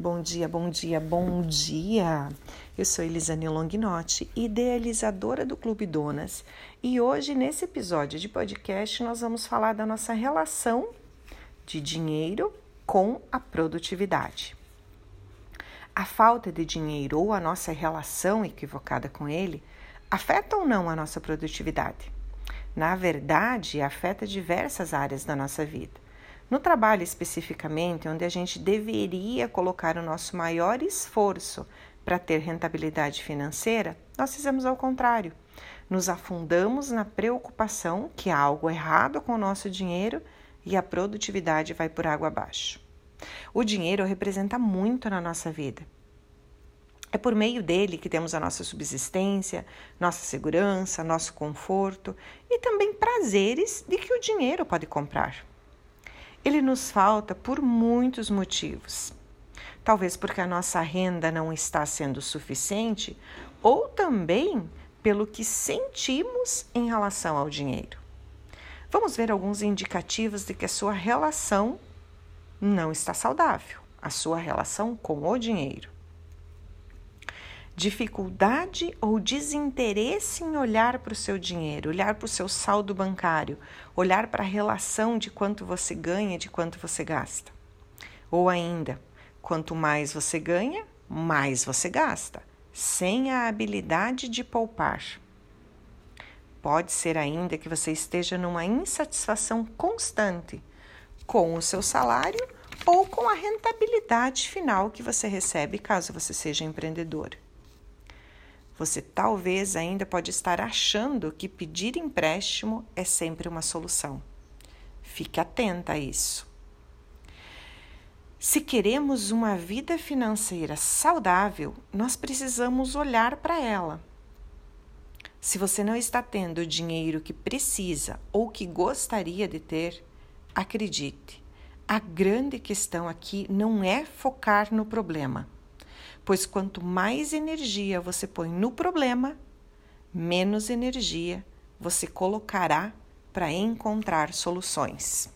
Bom dia, bom dia, bom dia! Eu sou Elisane Longinotti, idealizadora do Clube Donas, e hoje, nesse episódio de podcast, nós vamos falar da nossa relação de dinheiro com a produtividade. A falta de dinheiro ou a nossa relação equivocada com ele afeta ou não a nossa produtividade? Na verdade, afeta diversas áreas da nossa vida no trabalho especificamente, onde a gente deveria colocar o nosso maior esforço para ter rentabilidade financeira, nós fizemos ao contrário. Nos afundamos na preocupação que há algo errado com o nosso dinheiro e a produtividade vai por água abaixo. O dinheiro representa muito na nossa vida. É por meio dele que temos a nossa subsistência, nossa segurança, nosso conforto e também prazeres de que o dinheiro pode comprar. Ele nos falta por muitos motivos. Talvez porque a nossa renda não está sendo suficiente, ou também pelo que sentimos em relação ao dinheiro. Vamos ver alguns indicativos de que a sua relação não está saudável, a sua relação com o dinheiro dificuldade ou desinteresse em olhar para o seu dinheiro, olhar para o seu saldo bancário, olhar para a relação de quanto você ganha de quanto você gasta. Ou ainda, quanto mais você ganha, mais você gasta, sem a habilidade de poupar. Pode ser ainda que você esteja numa insatisfação constante com o seu salário ou com a rentabilidade final que você recebe caso você seja empreendedor. Você talvez ainda pode estar achando que pedir empréstimo é sempre uma solução. Fique atenta a isso. Se queremos uma vida financeira saudável, nós precisamos olhar para ela. Se você não está tendo o dinheiro que precisa ou que gostaria de ter, acredite, a grande questão aqui não é focar no problema pois quanto mais energia você põe no problema, menos energia você colocará para encontrar soluções.